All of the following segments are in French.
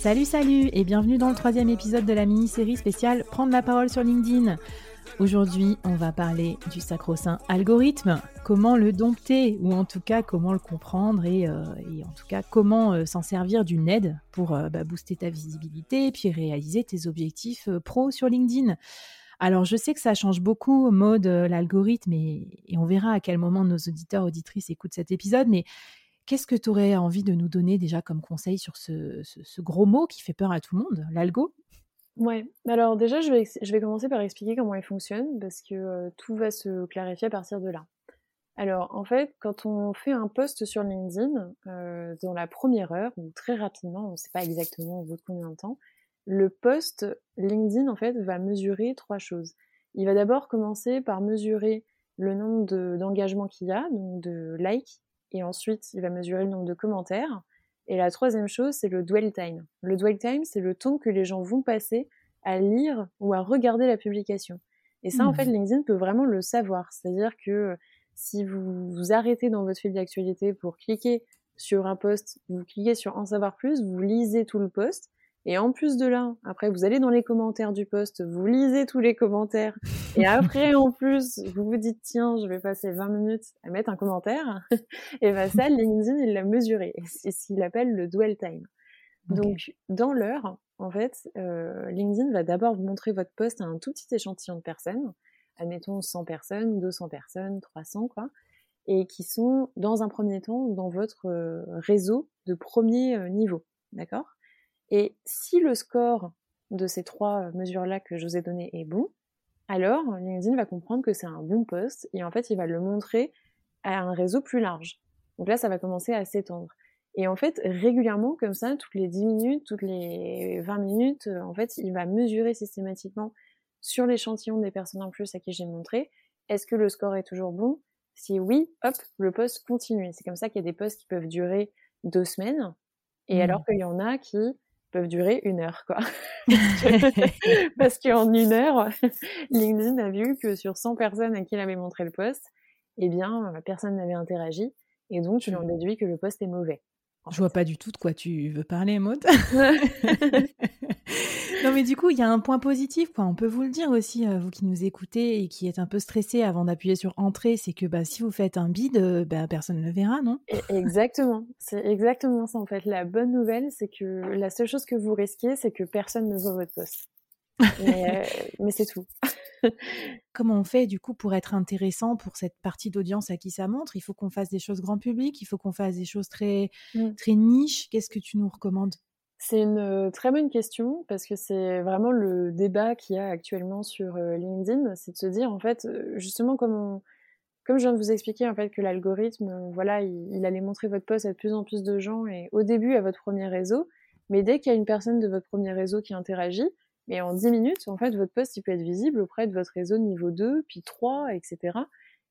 Salut salut et bienvenue dans le troisième épisode de la mini-série spéciale Prendre la parole sur LinkedIn. Aujourd'hui, on va parler du sacro-saint algorithme, comment le dompter, ou en tout cas comment le comprendre, et, euh, en tout cas comment euh, s'en servir d'une aide pour euh, bah, booster ta visibilité et puis réaliser tes objectifs pro sur LinkedIn. Alors je sais que ça change beaucoup, mode l'algorithme, et, et, on verra à quel moment nos auditeurs, auditrices écoutent cet épisode, mais Qu'est-ce que tu aurais envie de nous donner déjà comme conseil sur ce, gros mot qui fait peur à tout le monde, l'algo? Ouais, alors déjà je vais, je vais commencer par expliquer comment il fonctionne parce que euh, tout va se clarifier à partir de là. Alors en fait, quand on fait un post sur LinkedIn, euh, dans la première heure, ou très rapidement, on ne sait pas exactement au bout de combien de temps, le post LinkedIn en fait va mesurer trois choses. Il va d'abord commencer par mesurer le nombre d'engagements qu'il y a, donc de likes, et ensuite il va mesurer le nombre de commentaires. Et la troisième chose, c'est le dwell time. Le dwell time, c'est le temps que les gens vont passer à lire ou à regarder la publication. Et ça, en fait, mmh. LinkedIn peut vraiment le savoir. C'est-à-dire que si vous vous arrêtez dans votre fil d'actualité pour cliquer sur un post, vous cliquez sur en savoir plus, vous lisez tout le post, et en plus de là, après, vous allez dans les commentaires du post, vous lisez tous les commentaires. Et après, en plus, vous vous dites, tiens, je vais passer 20 minutes à mettre un commentaire. et bien ça, LinkedIn, il l'a mesuré. C'est ce qu'il appelle le dwell time. Donc, dans l'heure, en fait, euh, LinkedIn va d'abord vous montrer votre post à un tout petit échantillon de personnes. Admettons 100 personnes, 200 personnes, 300, quoi. Et qui sont, dans un premier temps, dans votre euh, réseau de premier euh, niveau. D'accord? Et si le score de ces trois mesures-là que je vous ai données est bon, alors LinkedIn va comprendre que c'est un bon post et en fait il va le montrer à un réseau plus large. Donc là ça va commencer à s'étendre. Et en fait régulièrement comme ça, toutes les 10 minutes, toutes les 20 minutes, en fait il va mesurer systématiquement sur l'échantillon des personnes en plus à qui j'ai montré, est-ce que le score est toujours bon? Si oui, hop, le post continue. C'est comme ça qu'il y a des posts qui peuvent durer deux semaines, et mmh. alors qu'il y en a qui peuvent durer une heure, quoi. Parce qu'en une heure, LinkedIn a vu que sur 100 personnes à qui il avait montré le poste, eh bien, euh, personne n'avait interagi. Et donc, tu en déduis que le poste est mauvais. Je vois pas du tout de quoi tu veux parler, Maud. non, mais du coup, il y a un point positif, quoi. On peut vous le dire aussi, euh, vous qui nous écoutez et qui êtes un peu stressé avant d'appuyer sur entrée, c'est que bah, si vous faites un bid, euh, bah, personne ne le verra, non? Exactement. C'est exactement ça, en fait. La bonne nouvelle, c'est que la seule chose que vous risquez, c'est que personne ne voit votre poste. mais, euh, mais c'est tout. Comment on fait du coup pour être intéressant pour cette partie d'audience à qui ça montre? Il faut qu'on fasse des choses grand public, il faut qu'on fasse des choses très, mmh. très niches. Qu'est-ce que tu nous recommandes? C'est une euh, très bonne question parce que c'est vraiment le débat qu'il y a actuellement sur euh, LinkedIn, c'est de se dire en fait euh, justement comme comme je viens de vous expliquer en fait que l'algorithme voilà il, allait montrer votre post à de plus en plus de gens et au début à votre premier réseau, mais dès qu'il y a une personne de votre premier réseau qui interagit, mais en 10 minutes en fait votre post il peut être visible auprès de votre réseau niveau 2 puis 3 etc.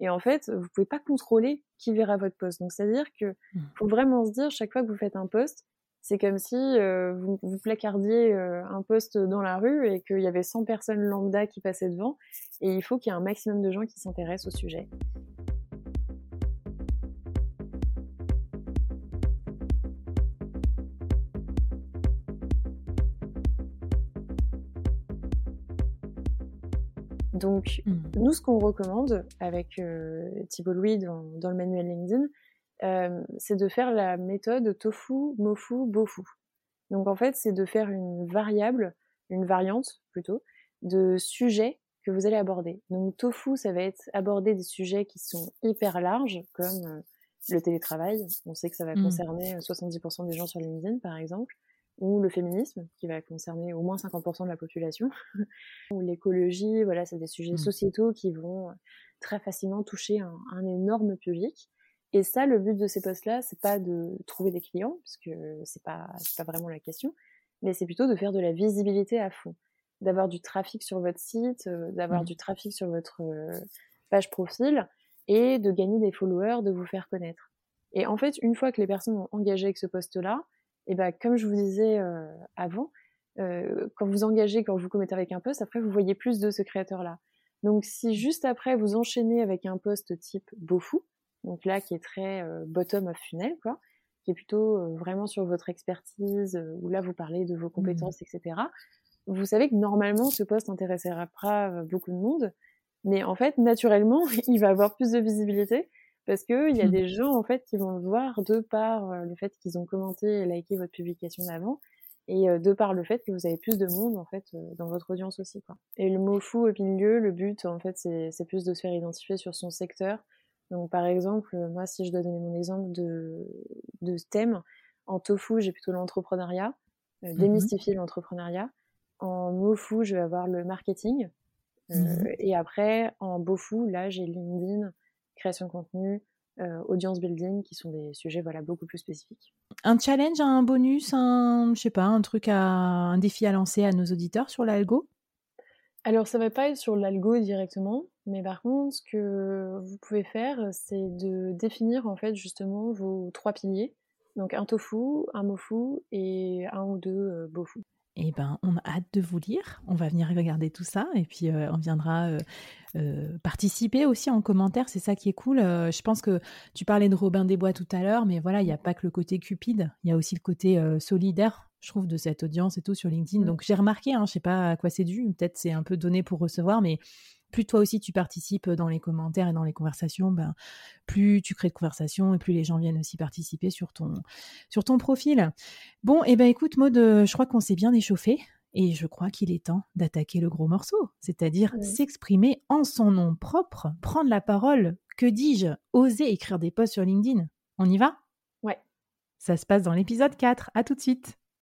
Et en fait, vous pouvez pas contrôler qui verra votre post. Donc, c'est-à-dire que mmh. faut vraiment se dire, chaque fois que vous faites un post, c'est comme si euh, vous, vous, placardiez euh, un poste dans la rue et qu'il y avait 100 personnes lambda qui passaient devant, et il faut qu'il y ait un maximum de gens qui s'intéressent au sujet. Donc, mmh. nous, ce qu'on recommande avec euh, Thibault Louis dans, dans, le manuel LinkedIn, euh, c'est de faire la méthode tofu, mofu, bofu. Donc en fait, c'est de faire une variable, une variante plutôt, de sujets que vous allez aborder. Donc tofu, ça va être aborder des sujets qui sont hyper larges, comme euh, le télétravail, on sait que ça va Mmh. concerner 70% des gens sur LinkedIn, par exemple, ou le féminisme, qui va concerner au moins 50% de la population, ou l'écologie, voilà, c'est des sujets Mmh. sociétaux qui vont très facilement toucher un, un énorme public. Et ça, le but de ces posts-là, c'est pas de trouver des clients, parce que c'est pas, c'est pas vraiment la question, mais c'est plutôt de faire de la visibilité à fond, d'avoir du trafic sur votre site, euh, d'avoir Mmh. du trafic sur votre euh, page profil, et de gagner des followers, de vous faire connaître. Et en fait, une fois que les personnes ont engagé avec ce poste-là, et ben comme je vous disais euh, avant, euh, quand vous engagez, quand vous commettez avec un poste, après vous voyez plus de ce créateur-là. Donc si juste après vous enchaînez avec un poste type Beaufou, donc là qui est très euh, bottom of funnel, quoi, qui est plutôt euh, vraiment sur votre expertise, euh, où là vous parlez de vos compétences, mmh. etc. Vous savez que normalement ce poste intéressera pas euh, beaucoup de monde, mais en fait naturellement il va avoir plus de visibilité parce que il y a mmh. des gens en fait qui vont le voir de par euh, le fait qu'ils ont commenté et liké votre publication d'avant et euh, de par le fait que vous avez plus de monde en fait euh, dans votre audience aussi quoi. Et le mot fou au milieu, le but en fait c'est plus de se faire identifier sur son secteur. Donc par exemple, moi si je dois donner mon exemple de, de thème, en tofu j'ai plutôt l'entrepreneuriat, euh, démystifier mmh. l'entrepreneuriat. En mofu je vais avoir le marketing. Mmh. Et après en bofu là j'ai LinkedIn, création de contenu, euh, audience building, qui sont des sujets voilà beaucoup plus spécifiques. Un challenge, un bonus, un je sais pas, un truc à un défi à lancer à nos auditeurs sur l'algo? Alors ça va pas être sur l'algo directement, mais par contre ce que vous pouvez faire, c'est de définir en fait justement vos trois piliers. Donc un tofu, un mofu et un ou deux euh. Eh ben, on a hâte de vous lire. On va venir regarder tout ça et puis euh, on viendra euh, euh, participer aussi en commentaire. C'est ça qui est cool. je pense que tu parlais de Robin des Bois tout à l'heure, mais voilà, il n'y a pas que le côté cupide, il y a aussi le côté solidaire, je trouve, de cette audience et tout sur LinkedIn. Mmh. Donc j'ai remarqué, hein, je sais pas à quoi c'est dû, peut-être c'est un peu donné pour recevoir, mais plus toi aussi tu participes dans les commentaires et dans les conversations, ben, plus tu crées de conversations et plus les gens viennent aussi participer sur ton, sur ton profil. Bon, et eh ben écoute Maud, je crois qu'on s'est bien échauffé et je crois qu'il est temps d'attaquer le gros morceau, c'est-à-dire oui. s'exprimer en son nom propre, prendre la parole, que dis-je, oser écrire des posts sur LinkedIn. On y va? Ouais. Ça se passe dans l'épisode 4, à tout de suite.